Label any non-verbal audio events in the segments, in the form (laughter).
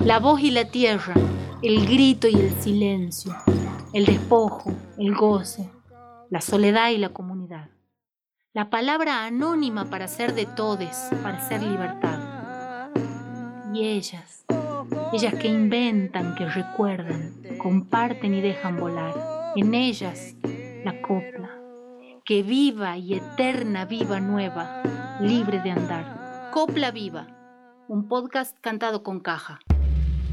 La voz y la tierra, el grito y el silencio, el despojo, el goce, la soledad y la comunidad. La palabra anónima para ser de todes, para ser libertad. Y ellas, ellas que inventan, que recuerdan, comparten y dejan volar. En ellas la copla, que viva y eterna viva nueva, libre de andar. Copla Viva, un podcast cantado con caja,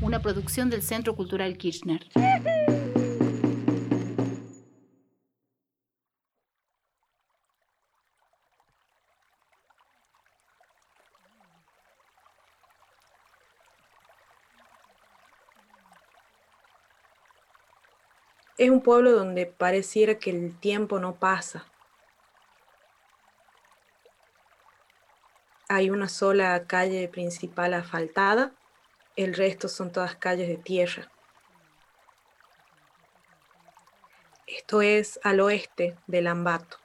una producción del Centro Cultural Kirchner. Es un pueblo donde pareciera que el tiempo no pasa. Hay una sola calle principal asfaltada, el resto son todas calles de tierra. Esto es al oeste de Lambato.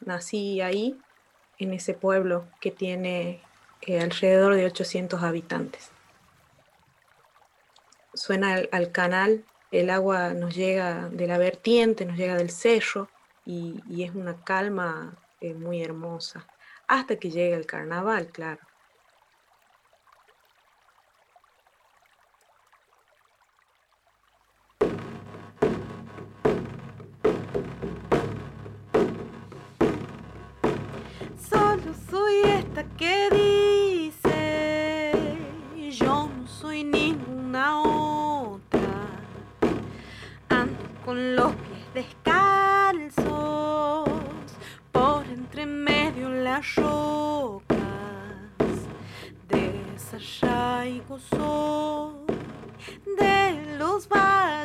Nací ahí, en ese pueblo que tiene eh, alrededor de 800 habitantes. Suena al canal el agua nos llega de la vertiente, nos llega del cerro y, es una calma eh, muy hermosa, hasta que llega el carnaval, claro. Que con los pies descalzos por entre medio las rocas. Desarraigo soy, de los valles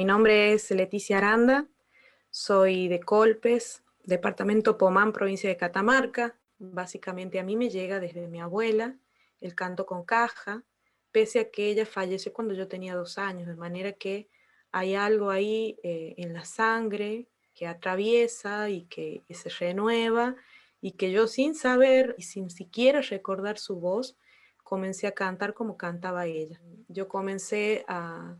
Mi nombre es Leticia Aranda, soy de Colpes, departamento Pomán, provincia de Catamarca. Básicamente a mí me llega desde mi abuela el canto con caja, pese a que ella falleció cuando yo tenía dos años, de manera que hay algo ahí eh, en la sangre que atraviesa y que, se renueva y que yo sin saber y sin siquiera recordar su voz, comencé a cantar como cantaba ella. Yo comencé a,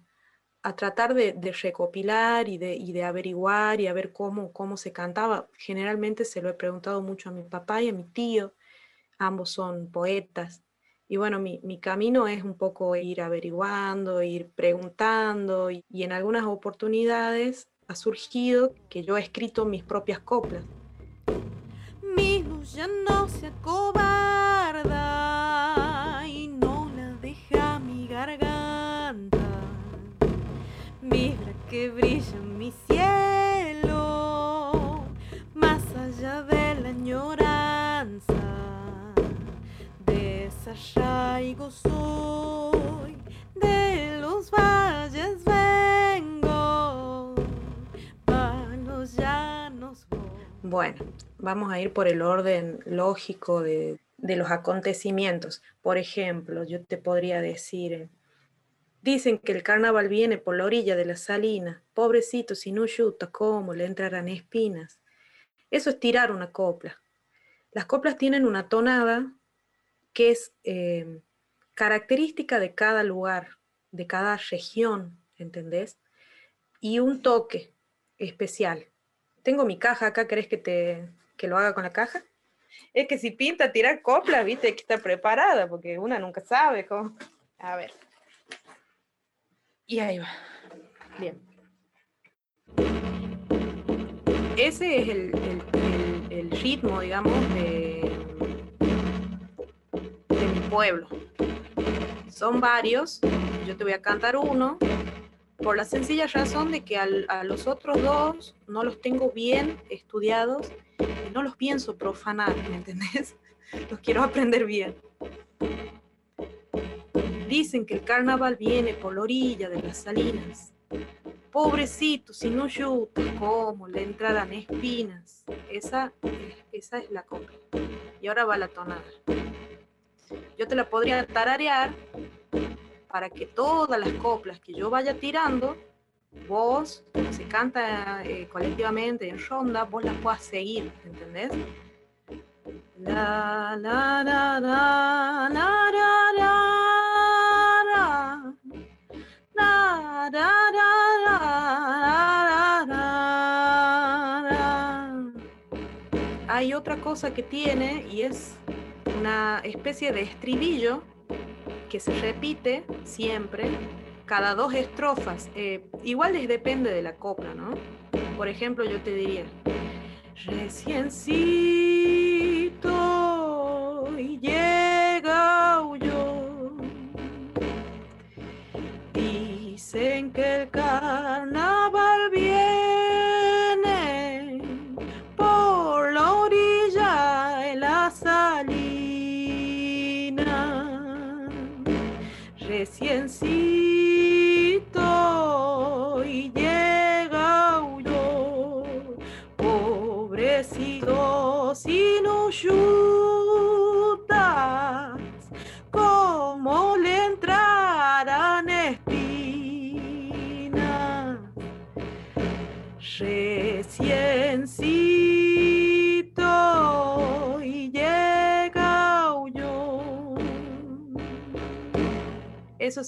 a tratar de, recopilar y de, averiguar y a ver cómo, cómo se cantaba. Generalmente se lo he preguntado mucho a mi papá y a mi tío, ambos son poetas. Y bueno, mi, mi camino es un poco ir averiguando, ir preguntando y, en algunas oportunidades ha surgido que yo he escrito mis propias coplas. Mi ya no se acobarda Que brilla mi cielo, más allá de la añoranza. Desarraigo soy, de los valles vengo, los llanos voy. Bueno, vamos a ir por el orden lógico de, de los acontecimientos. Por ejemplo, yo te podría decir Dicen que el carnaval viene por la orilla de la salina. Pobrecito, si no yuta, ¿cómo le entrarán espinas? Eso es tirar una copla. Las coplas tienen una tonada que es eh, característica de cada lugar, de cada región, ¿entendés? Y un toque especial. Tengo mi caja acá, ¿querés que, te, que lo haga con la caja? Es que si pinta tirar coplas, viste, hay que estar preparada, porque una nunca sabe cómo. A ver. Y ahí va. Bien. Ese es el, ritmo, digamos, de, de mi pueblo. Son varios. Yo te voy a cantar uno por la sencilla razón de que a los otros dos no los tengo bien estudiados y no los pienso profanar, ¿me entendés? (laughs) Los quiero aprender bien. Dicen que el carnaval viene por la orilla de las salinas. Pobrecito, si no yuta, ¿cómo le entrarán espinas? Esa, esa es la copla. Y ahora va la tonada. Yo te la podría tararear para que todas las coplas que yo vaya tirando vos, se canta eh, colectivamente en ronda, vos la puedas seguir, ¿entendés? La, la, la, la, la, la, la, otra cosa que tiene y es una especie de estribillo que se repite siempre cada dos estrofas. Eh, igual les depende de la copla, ¿no? Por ejemplo, yo te diría, reciencito y llega yo. Dicen que el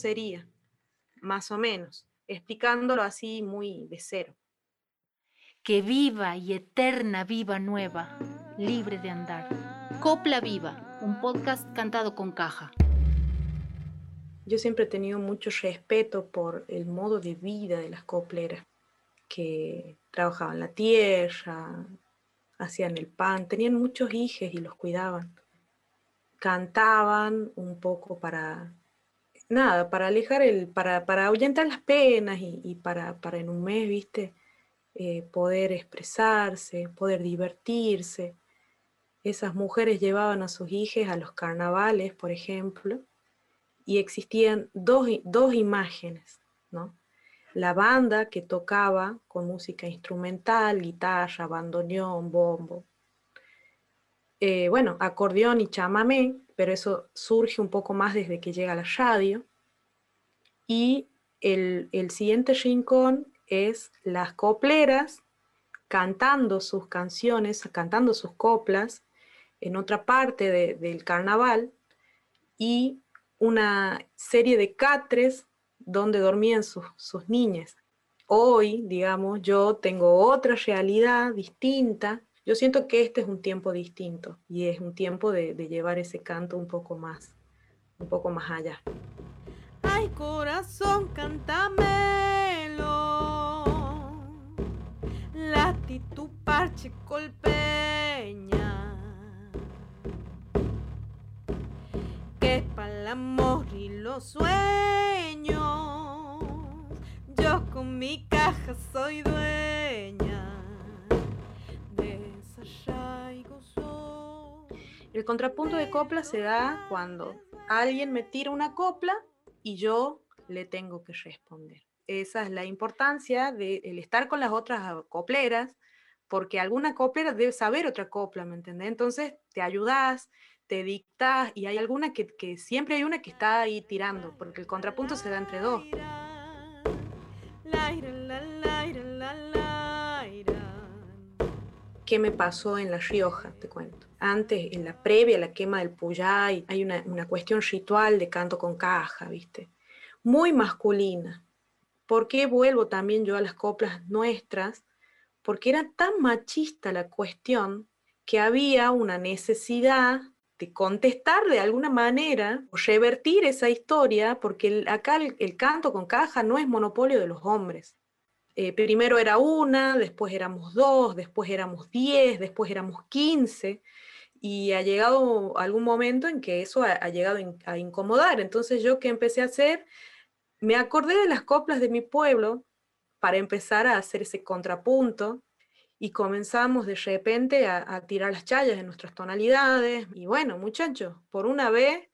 sería, más o menos, explicándolo así muy de cero. Que viva y eterna viva nueva, libre de andar. Copla Viva, un podcast cantado con caja. Yo siempre he tenido mucho respeto por el modo de vida de las copleras, que trabajaban la tierra, hacían el pan, tenían muchos hijos y los cuidaban. Cantaban un poco para, nada, para alejar el, para, para ahuyentar las penas y, para, para en un mes, viste, eh, poder expresarse, poder divertirse. Esas mujeres llevaban a sus hijos a los carnavales, por ejemplo, y existían dos, dos imágenes, ¿no? La banda que tocaba con música instrumental, guitarra, bandoneón, bombo. Eh, bueno, acordeón y chamamé, pero eso surge un poco más desde que llega la radio. Y el, el siguiente rincón es las copleras cantando sus canciones, cantando sus coplas en otra parte de- del carnaval y una serie de catres donde dormían sus, sus niñas. Hoy, digamos, yo tengo otra realidad distinta. Yo siento que este es un tiempo distinto y es un tiempo de, llevar ese canto un poco más, un poco más allá. Ay, corazón, cántamelo. Lati tu parche colpeña. Que para el amor y los sueños. Yo con mi caja soy dueña. El contrapunto de copla se da cuando alguien me tira una copla y yo le tengo que responder. Esa es la importancia de el estar con las otras copleras, porque alguna coplera debe saber otra copla, ¿me entendés? Entonces te ayudas, te dictas, y hay alguna que, que siempre hay una que está ahí tirando, porque el contrapunto se da entre dos. ¿Qué me pasó en La Rioja? Te cuento. Antes, en la previa, la quema del Puyay, hay una, cuestión ritual de canto con caja, ¿viste? Muy masculina. ¿Por qué vuelvo también yo a las coplas nuestras? Porque era tan machista la cuestión que había una necesidad de contestar de alguna manera, o revertir esa historia, porque acá el- el canto con caja no es monopolio de los hombres. Eh, primero era una, después éramos dos, después éramos diez, después éramos quince, y ha llegado algún momento en que eso ha, llegado a incomodar. Entonces yo que empecé a hacer, me acordé de las coplas de mi pueblo para empezar a hacer ese contrapunto y comenzamos de repente a, a tirar las chayas en nuestras tonalidades. Y bueno, muchachos, por una vez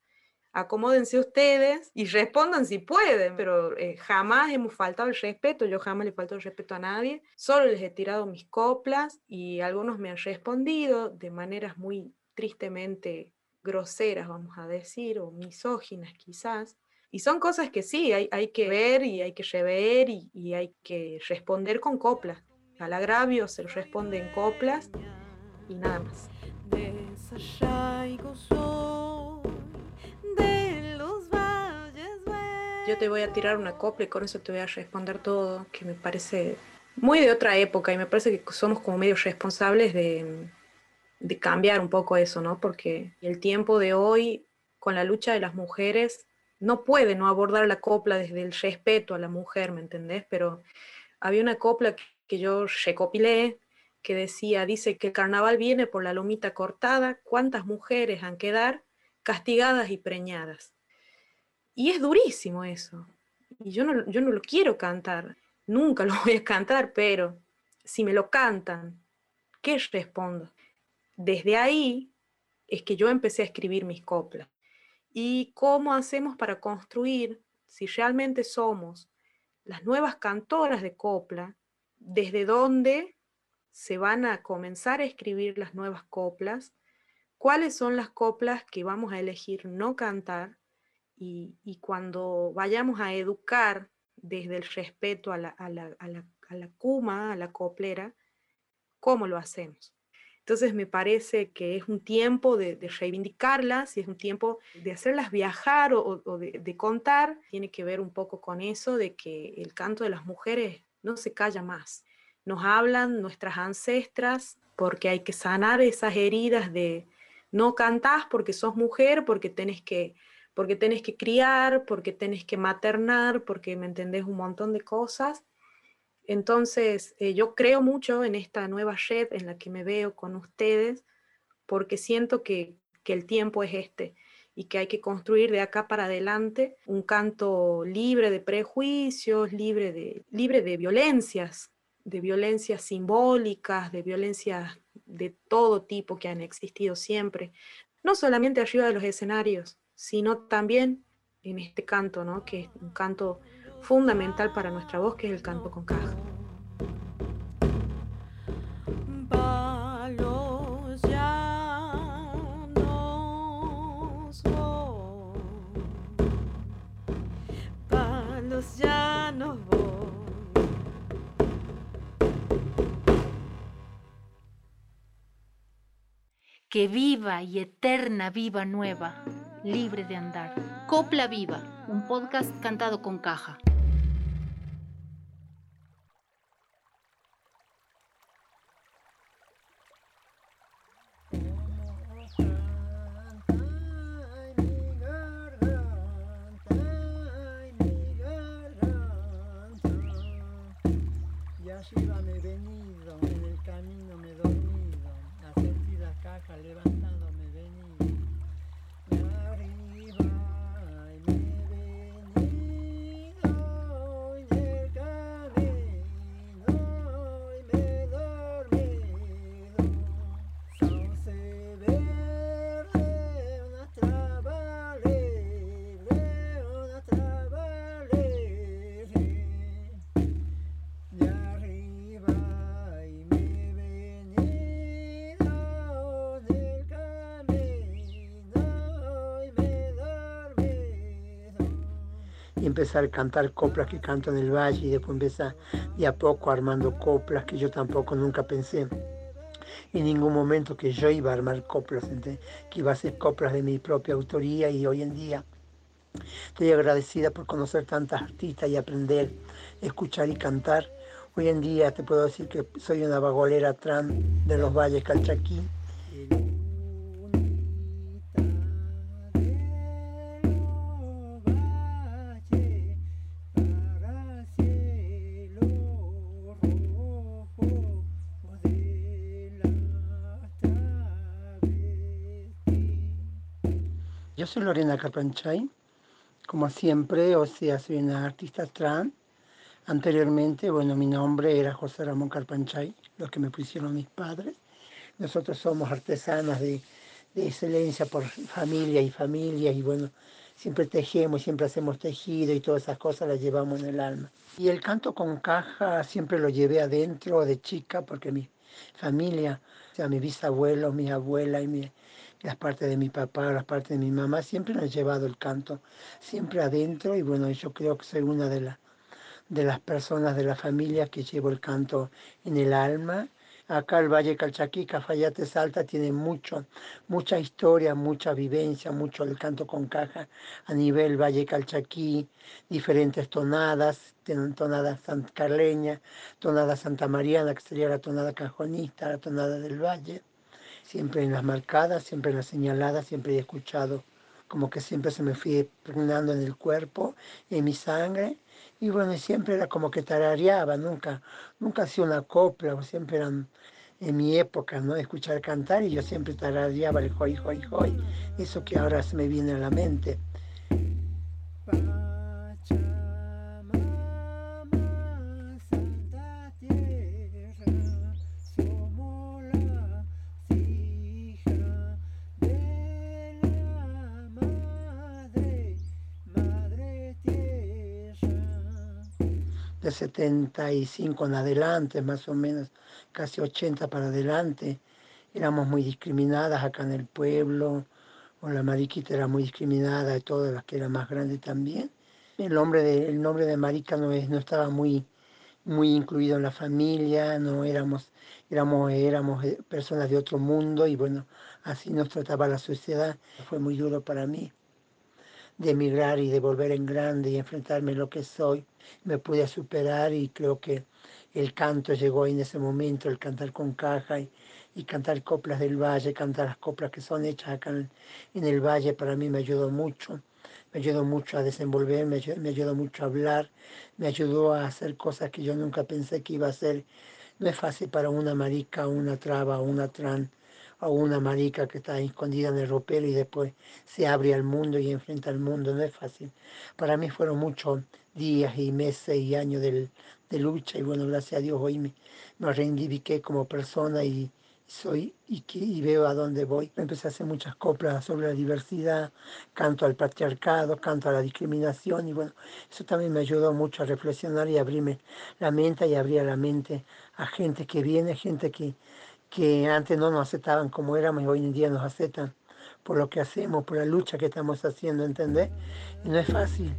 acomódense ustedes y respondan si pueden, pero eh, jamás hemos faltado el respeto, yo jamás le falto el respeto a nadie, solo les he tirado mis coplas y algunos me han respondido de maneras muy tristemente groseras, vamos a decir, o misóginas quizás, Y son cosas que sí, hay, hay que ver y hay que rever y, y hay que responder con coplas. Al agravio se responde en coplas y nada más. Yo te voy a tirar una copla y con eso te voy a responder todo, que me parece muy de otra época y me parece que somos como medio responsables de, de cambiar un poco eso, ¿no? Porque el tiempo de hoy, con la lucha de las mujeres, no puede no abordar la copla desde el respeto a la mujer, ¿me entendés? Pero había una copla que yo recopilé que decía, dice que el carnaval viene por la lomita cortada, cuántas mujeres han quedar castigadas y preñadas. Y es durísimo eso. Y yo no, yo no lo quiero cantar, nunca (laughs) lo voy a cantar, pero si me lo cantan, ¿qué respondo? Desde ahí es que yo empecé a escribir mis coplas. ¿Y cómo hacemos para construir, si realmente somos las nuevas cantoras de copla, desde dónde se van a comenzar a escribir las nuevas coplas, cuáles son las coplas que vamos a elegir no cantar y, cuando vayamos a educar desde el respeto a la, a la, a la, a la cuma, a la coplera, ¿cómo lo hacemos? Entonces me parece que es un tiempo de, reivindicarlas y es un tiempo de hacerlas viajar o, de, contar. Tiene que ver un poco con eso de que el canto de las mujeres no se calla más. Nos hablan nuestras ancestras porque hay que sanar esas heridas de no cantás porque sos mujer, porque tenés que, porque tenés que criar, porque tenés que maternar, porque me entendés un montón de cosas. Entonces, eh, yo creo mucho en esta nueva red en la que me veo con ustedes, porque siento que, que el tiempo es este y que hay que construir de acá para adelante un canto libre de prejuicios, libre de, libre de violencias, de violencias simbólicas, de violencias de todo tipo que han existido siempre, no solamente arriba de los escenarios, sino también en este canto, ¿no? que es un canto fundamental para nuestra voz, que es el canto con caja. Que viva y eterna viva nueva, libre de andar. Copla Viva, un podcast cantado con caja. Arriba me he venido, en el camino me he dormido, a sentir la caja levantado empezar a cantar coplas que canto en el valle y después empezar de a poco armando coplas que yo tampoco nunca pensé en ningún momento que yo iba a armar coplas, que iba a ser coplas de mi propia autoría y hoy en día estoy agradecida por conocer tantas artistas y aprender, escuchar y cantar. Hoy en día te puedo decir que soy una vagolera trans de los valles Calchaquí. Soy Lorena Carpanchay, como siempre, o sea, soy una artista trans. Anteriormente, bueno, mi nombre era José Ramón Carpanchay, lo que me pusieron mis padres. Nosotros somos artesanas de, de excelencia por familia y familia y bueno, siempre tejemos, siempre hacemos tejido y todas esas cosas las llevamos en el alma. Y el canto con caja siempre lo llevé adentro de chica porque mi familia, o sea, mi bisabuelo, mi abuela y mi, las partes de mi papá, las partes de mi mamá, siempre me han llevado el canto, siempre adentro y bueno, yo creo que soy una de, las de las personas de la familia que llevo el canto en el alma. Acá el Valle Calchaquí, Cafayate Salta, tiene mucho, mucha historia, mucha vivencia, mucho el canto con caja a nivel Valle Calchaquí, diferentes tonadas, tonada Carleña, tonada Santa Mariana, que sería la tonada cajonista, la tonada del Valle siempre en las marcadas, siempre en las señaladas, siempre he escuchado, como que siempre se me fue pregnando en el cuerpo, en mi sangre, y bueno, siempre era como que tarareaba, nunca, nunca hacía una copla, siempre eran en mi época, ¿no? Escuchar cantar y yo siempre tarareaba el hoy, hoy, hoy, eso que ahora se me viene a la mente. 75 en adelante, más o menos, casi 80 para adelante, éramos muy discriminadas acá en el pueblo, la mariquita era muy discriminada, y todas las que eran más grandes también. El nombre de, el nombre de marica no, es, no estaba muy, muy incluido en la familia, no éramos, éramos, éramos eh, personas de otro mundo y bueno, así nos trataba la sociedad. Fue muy duro para mí de emigrar y de volver en grande y enfrentarme a lo que soy. Me pude superar y creo que el canto llegó en ese momento, el cantar con caja y, cantar coplas del valle, cantar las coplas que son hechas acá en, el valle, para mí me ayudó mucho. Me ayudó mucho a desenvolverme, me ayudó mucho a hablar, me ayudó a hacer cosas que yo nunca pensé que iba a hacer. No es fácil para una marica, una traba, una tran a una marica que está escondida en el ropero y después se abre al mundo y enfrenta al mundo. No es fácil. Para mí fueron muchos días y meses y años de, lucha y bueno, gracias a Dios hoy me, me reivindiqué como persona y, soy y, y, veo a dónde voy. Empecé a hacer muchas coplas sobre la diversidad, canto al patriarcado, canto a la discriminación y bueno, eso también me ayudó mucho a reflexionar y abrirme la mente y abrir la mente a gente que viene, gente que, que antes no nos aceptaban como éramos y hoy en día nos aceptan por lo que hacemos, por la lucha que estamos haciendo, ¿entendés? Y no es fácil.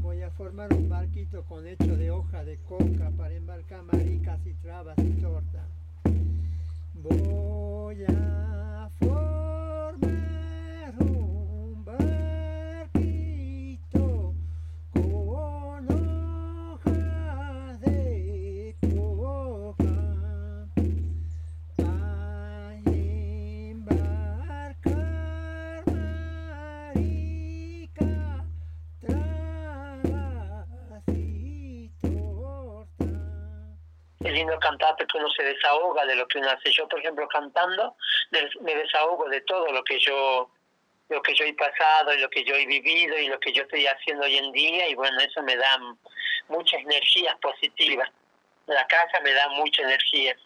Voy a formar un barquito con hecho de hoja de coca para embarcar maricas y trabas y tortas. Voy a lindo cantar porque uno se desahoga de lo que uno hace. Yo, por ejemplo, cantando, me desahogo de todo lo que yo lo que yo he pasado y lo que yo he vivido y lo que yo estoy haciendo hoy en día y bueno, eso me da muchas energías positivas. La casa me da mucha energía.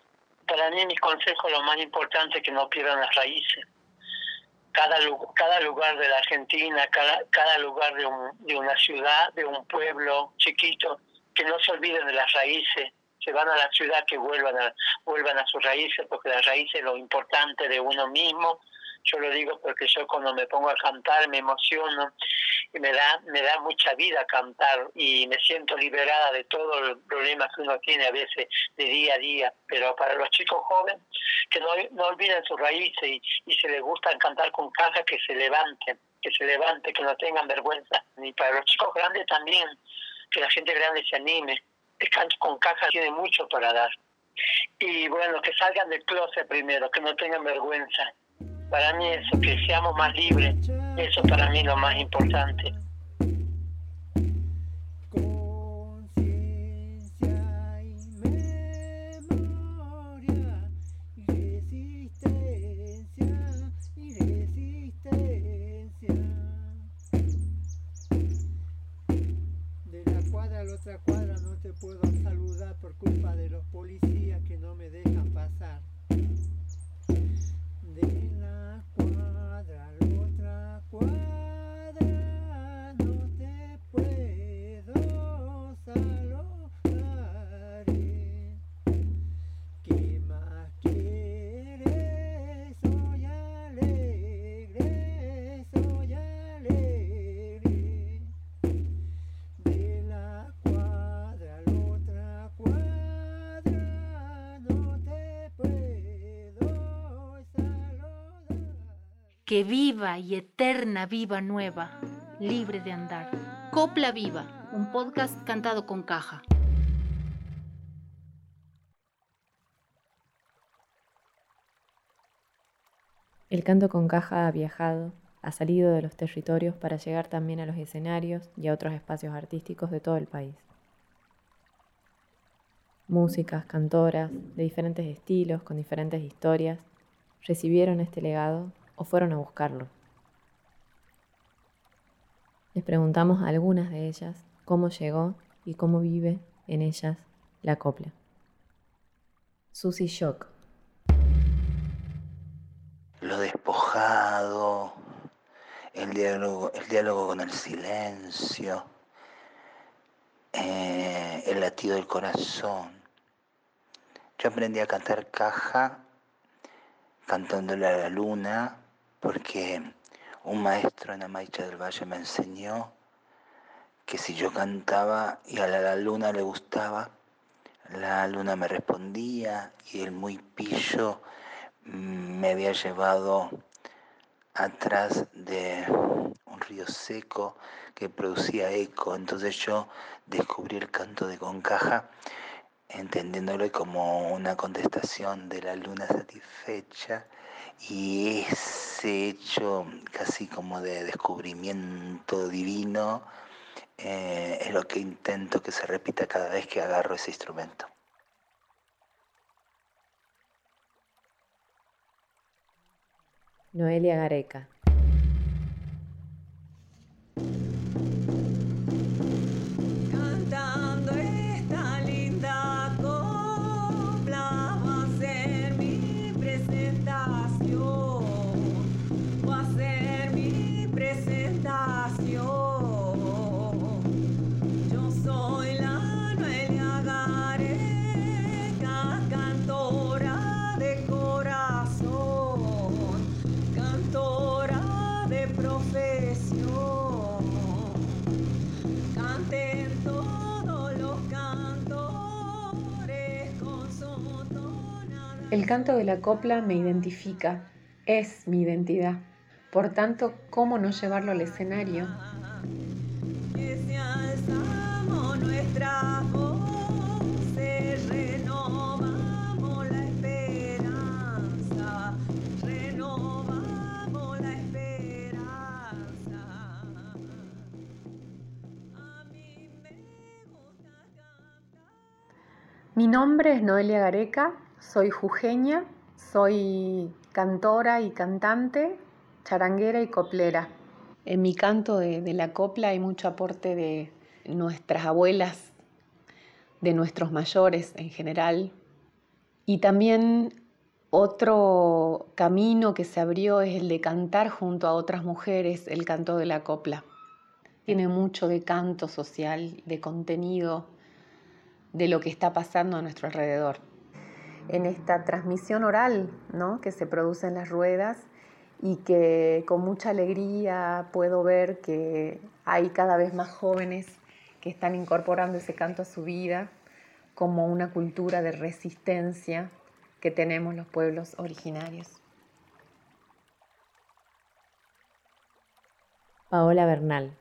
Para mí mi consejo lo más importante es que no pierdan las raíces. Cada, lugar de la Argentina, cada, cada lugar de, un, de una ciudad, de un pueblo chiquito, que no se olviden de las raíces, se van a la ciudad que vuelvan a, vuelvan a sus raíces, porque las raíces es lo importante de uno mismo. Yo lo digo porque yo cuando me pongo a cantar me emociono y me da, me da mucha vida cantar y me siento liberada de todos los problemas que uno tiene a veces de día a día. Pero para los chicos jóvenes, que no, no olviden sus raíces y, y se les gusta cantar con caja, que se levanten, que se levanten, que no tengan vergüenza. Y para los chicos grandes también, que la gente grande se anime con caja tiene mucho para dar. Y bueno, que salgan del closet primero, que no tengan vergüenza. Para mí eso, que seamos más libres, eso para mí es lo más importante. Que viva y eterna viva nueva, libre de andar. Copla Viva, un podcast cantado con caja. El canto con caja ha viajado, ha salido de los territorios para llegar también a los escenarios y a otros espacios artísticos de todo el país. Músicas, cantoras, de diferentes estilos, con diferentes historias, recibieron este legado o fueron a buscarlo. Les preguntamos a algunas de ellas cómo llegó y cómo vive en ellas la copla. Susy Shock lo despojado, el diálogo, el diálogo con el silencio, eh, el latido del corazón. Yo aprendí a cantar caja cantándole a la luna porque un maestro en Amaicha del Valle me enseñó que si yo cantaba y a la luna le gustaba, la luna me respondía y el muy pillo me había llevado atrás de un río seco que producía eco. Entonces yo descubrí el canto de Concaja entendiéndolo como una contestación de la luna satisfecha y ese hecho casi como de descubrimiento divino eh, es lo que intento que se repita cada vez que agarro ese instrumento. Noelia Gareca. Canto de la copla me identifica, es mi identidad. Por tanto, ¿cómo no llevarlo al escenario? Mi nombre es Noelia Gareca, soy jujeña, soy cantora y cantante, charanguera y coplera. En mi canto de, de la copla hay mucho aporte de nuestras abuelas, de nuestros mayores en general. Y también otro camino que se abrió es el de cantar junto a otras mujeres el canto de la copla. Tiene mucho de canto social, de contenido, de lo que está pasando a nuestro alrededor. En esta transmisión oral ¿no? que se produce en las ruedas y que con mucha alegría puedo ver que hay cada vez más jóvenes que están incorporando ese canto a su vida como una cultura de resistencia que tenemos los pueblos originarios. Paola Bernal.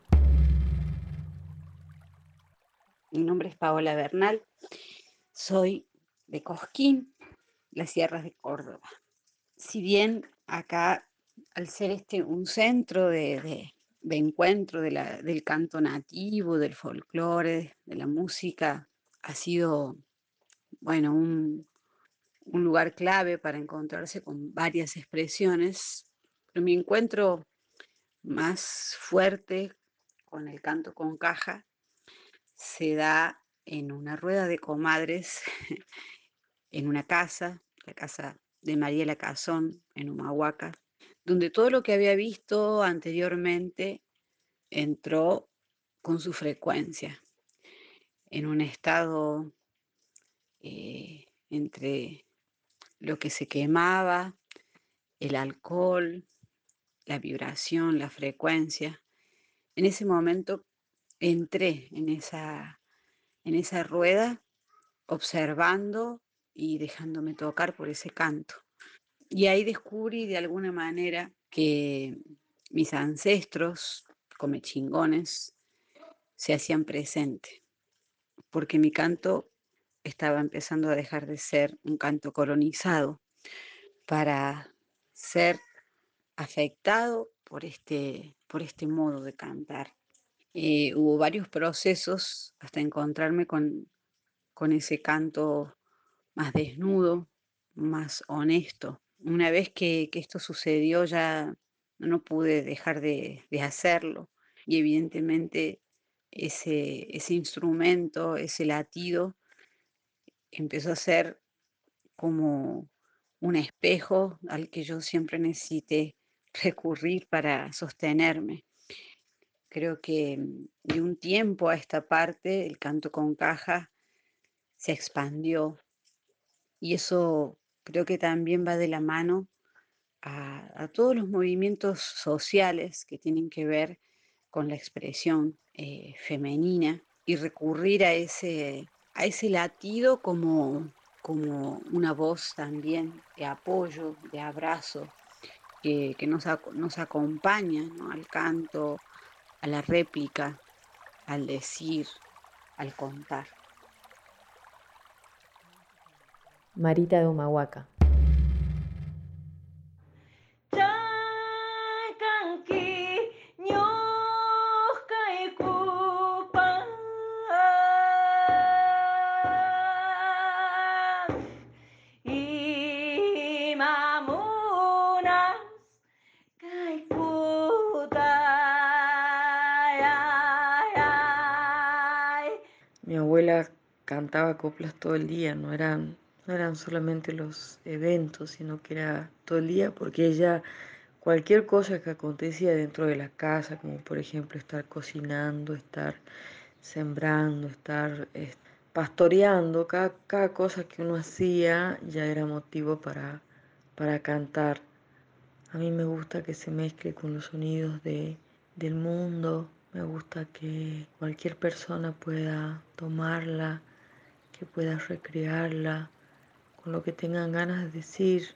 Mi nombre es Paola Bernal, soy de Cosquín, las sierras de Córdoba. Si bien acá, al ser este un centro de, de- encuentro de la- del canto nativo, del folclore, de la música, ha sido, bueno, un, un lugar clave para encontrarse con varias expresiones, pero mi encuentro más fuerte con el canto con caja se da en una rueda de comadres (laughs) en una casa, la casa de Mariela Cazón en Humahuaca, donde todo lo que había visto anteriormente entró con su frecuencia, en un estado eh, entre lo que se quemaba, el alcohol, la vibración, la frecuencia. En ese momento entré en esa, en esa rueda observando y dejándome tocar por ese canto. y ahí descubrí de alguna manera que mis ancestros, come chingones, se hacían presente, porque mi canto estaba empezando a dejar de ser un canto colonizado para ser afectado por este, por este modo de cantar. Eh, hubo varios procesos hasta encontrarme con, con ese canto más desnudo, más honesto. Una vez que, esto sucedió ya no pude dejar de, hacerlo y evidentemente ese, ese instrumento, ese latido, empezó a ser como un espejo al que yo siempre necesité recurrir para sostenerme. Creo que de un tiempo a esta parte el canto con caja se expandió y eso creo que también va de la mano a, todos los movimientos sociales que tienen que ver con la expresión eh, femenina y recurrir a ese, a ese latido como, como una voz también de apoyo, de abrazo, que, que nos, nos acompaña al canto, a la réplica, al decir, al contar. Marita de Humahuaca. Mi abuela cantaba coplas todo el día, no eran, no eran solamente los eventos, sino que era todo el día porque ella, cualquier cosa que acontecía dentro de la casa, como por ejemplo estar cocinando, estar sembrando, estar pastoreando, cada, cada cosa que uno hacía ya era motivo para, para cantar. A mí me gusta que se mezcle con los sonidos de, del mundo, me gusta que cualquier persona pueda tomarla, que pueda recrearla con lo que tengan ganas de decir,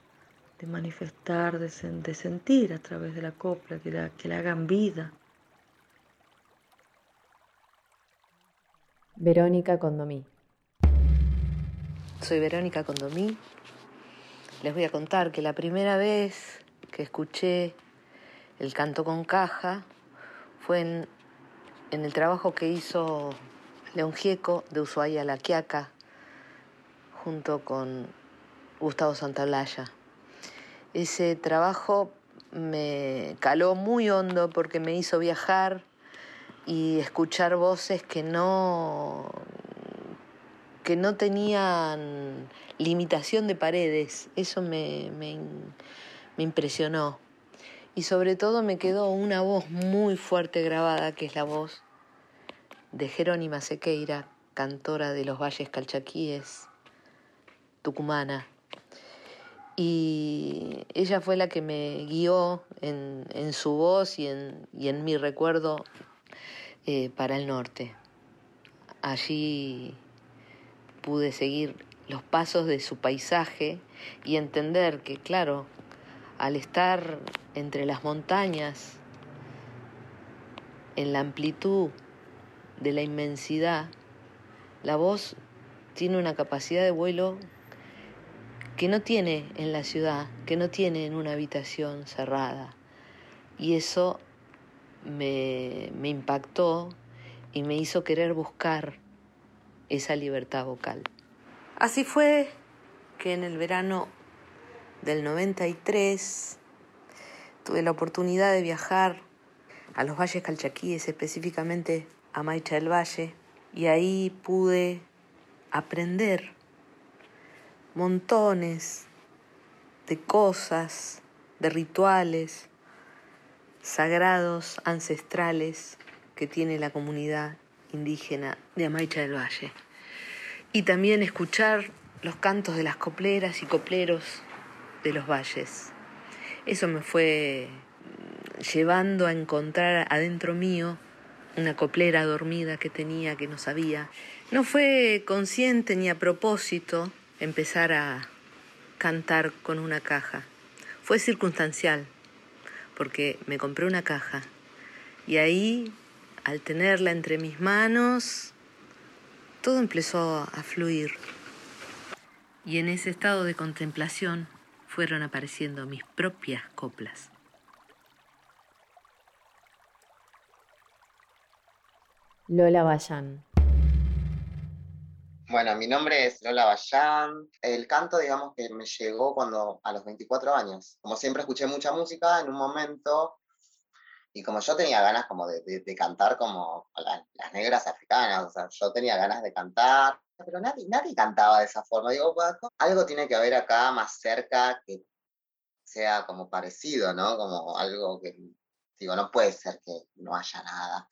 de manifestar, de, sen- de sentir a través de la copla, que la, que la hagan vida. Verónica Condomí. Soy Verónica Condomí. Les voy a contar que la primera vez que escuché el canto con caja fue en, en el trabajo que hizo León Gieco de Ushuaia a La Quiaca junto con Gustavo Santaolalla. Ese trabajo me caló muy hondo porque me hizo viajar y escuchar voces que no que no tenían limitación de paredes. Eso me, me me impresionó. Y sobre todo me quedó una voz muy fuerte grabada, que es la voz de Jerónima Sequeira, cantora de los Valles Calchaquíes, tucumana. Y ella fue la que me guió en, su voz y en, y en mi recuerdo eh, para el norte. Allí pude seguir los pasos de su paisaje y entender que, claro, al estar entre las montañas, en la amplitud de la inmensidad, la voz tiene una capacidad de vuelo que no tiene en la ciudad, que no tiene en una habitación cerrada. Y eso me, me impactó y me hizo querer buscar esa libertad vocal. Así fue que en el verano del 93 tuve la oportunidad de viajar a los valles calchaquíes, específicamente a Maicha del Valle, y ahí pude aprender montones de cosas, de rituales sagrados, ancestrales que tiene la comunidad indígena de Amaicha del Valle. Y también escuchar los cantos de las copleras y copleros de los valles. Eso me fue llevando a encontrar adentro mío una coplera dormida que tenía, que no sabía. No fue consciente ni a propósito empezar a cantar con una caja. fue circunstancial, porque me compré una caja y ahí, al tenerla entre mis manos, todo empezó a fluir. Y en ese estado de contemplación fueron apareciendo mis propias coplas. Lola Bayán. Bueno, mi nombre es Lola Bayán. El canto, digamos que me llegó cuando a los 24 años. Como siempre escuché mucha música en un momento y como yo tenía ganas como de, cantar como las, negras africanas, o sea, yo tenía ganas de cantar, pero nadie, nadie cantaba de esa forma. Digo, algo tiene que haber acá más cerca que sea como parecido, ¿no? Como algo que, digo, no puede ser que no haya nada.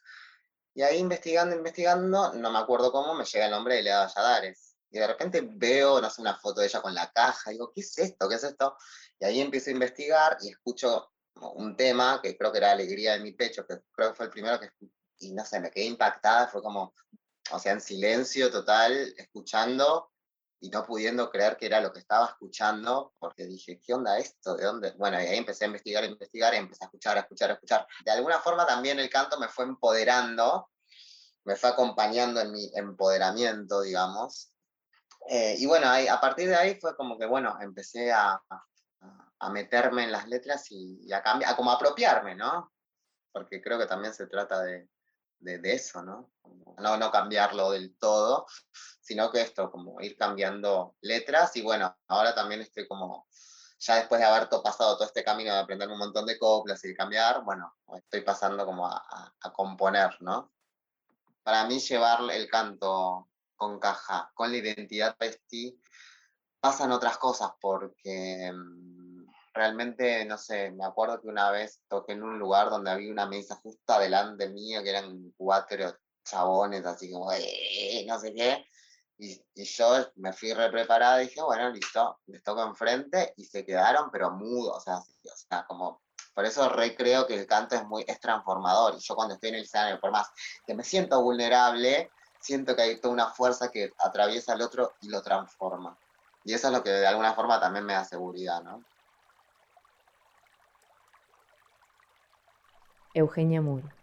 Y ahí investigando, investigando, no me acuerdo cómo, me llega el nombre de Lea Valladares. Y de repente veo, no sé, una foto de ella con la caja, y digo, ¿qué es esto? ¿Qué es esto? Y ahí empiezo a investigar y escucho un tema que creo que era Alegría de mi pecho, que creo que fue el primero que y no sé, me quedé impactada, fue como, o sea, en silencio total, escuchando y no pudiendo creer que era lo que estaba escuchando, porque dije, ¿qué onda esto? ¿De dónde? Bueno, y ahí empecé a investigar, investigar, y empecé a escuchar, a escuchar, a escuchar. De alguna forma también el canto me fue empoderando, me fue acompañando en mi empoderamiento, digamos. Eh, y bueno, ahí, a partir de ahí fue como que, bueno, empecé a, a meterme en las letras y, a cambiar, a como apropiarme, ¿no? Porque creo que también se trata de, de, eso, ¿no? ¿no? No cambiarlo del todo, sino que esto, como ir cambiando letras y bueno, ahora también estoy como, ya después de haber pasado todo este camino de aprender un montón de coplas y de cambiar, bueno, estoy pasando como a, a componer, ¿no? Para mí llevar el canto con caja, con la identidad pesti, pasan otras cosas porque mm, realmente, no sé, me acuerdo que una vez toqué en un lugar donde había una mesa justo delante mío, que eran cuatro chabones, así como, no sé qué, y, y, yo me fui re preparada y dije, bueno, listo, les toco enfrente, y se quedaron, pero mudos, o sea, o sea, como, por eso re creo que el canto es muy, es transformador, y yo cuando estoy en el escenario, por más que me siento vulnerable, siento que hay toda una fuerza que atraviesa al otro y lo transforma. Y eso es lo que de alguna forma también me da seguridad, ¿no? Eugenia Moore.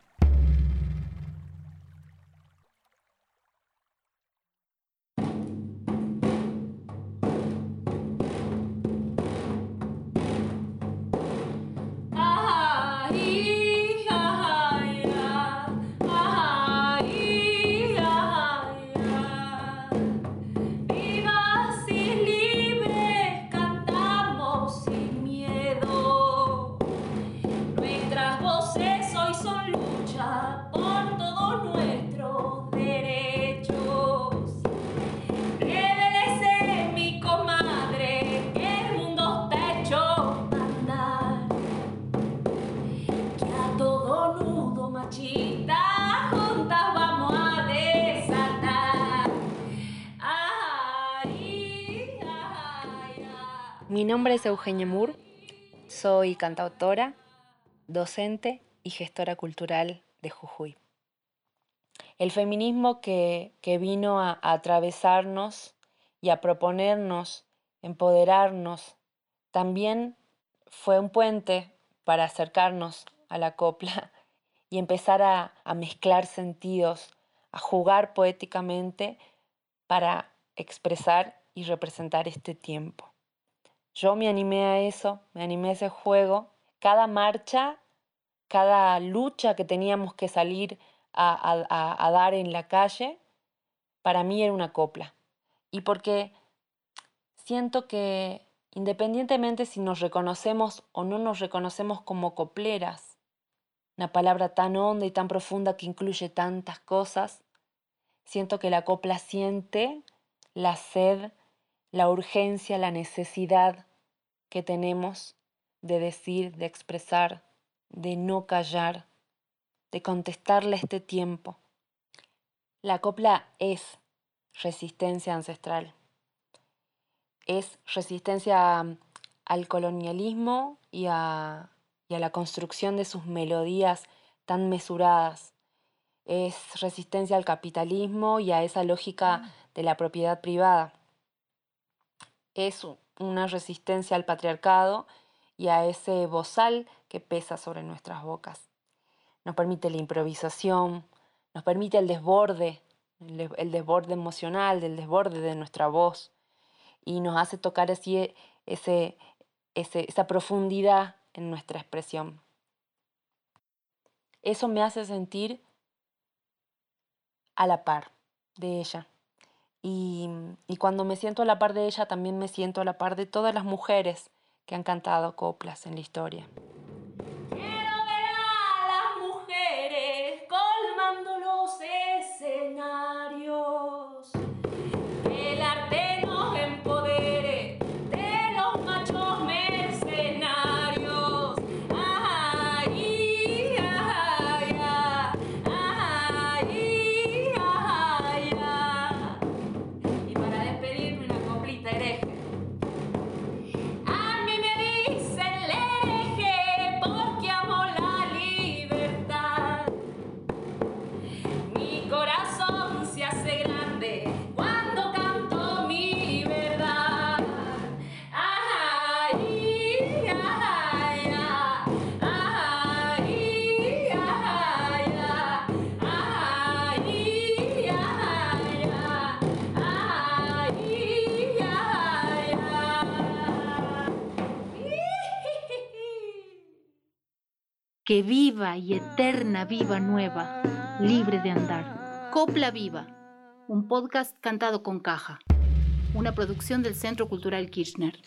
Mi nombre es Eugenia Moore, soy cantautora, docente y gestora cultural de Jujuy. El feminismo que, vino a, atravesarnos y a proponernos, empoderarnos, también fue un puente para acercarnos a la copla y empezar a mezclar sentidos, a jugar poéticamente para expresar y representar este tiempo. Yo me animé a eso, me animé a ese juego. Cada marcha, cada lucha que teníamos que salir a, dar en la calle, para mí era una copla. Y porque siento que independientemente si nos reconocemos o no nos reconocemos como copleras, una palabra tan honda y tan profunda que incluye tantas cosas, siento que la copla siente la sed, la urgencia, la necesidad que tenemos de decir, de expresar, de no callar, de contestarle este tiempo. La copla es resistencia ancestral, es resistencia al colonialismo y a, y a la construcción de sus melodías tan mesuradas, es resistencia al capitalismo y a esa lógica de la propiedad privada. Es una resistencia al patriarcado y a ese bozal que pesa sobre nuestras bocas. Nos permite la improvisación, nos permite el desborde, el desborde emocional, el desborde de nuestra voz y nos hace tocar así ese, esa profundidad en nuestra expresión. Eso me hace sentir a la par de ella. Y, cuando me siento a la par de ella, también me siento a la par de todas las mujeres que han cantado coplas en la historia. Y eterna viva nueva, libre de andar. Copla Viva, un podcast cantado con caja. Una producción del Centro Cultural Kirchner.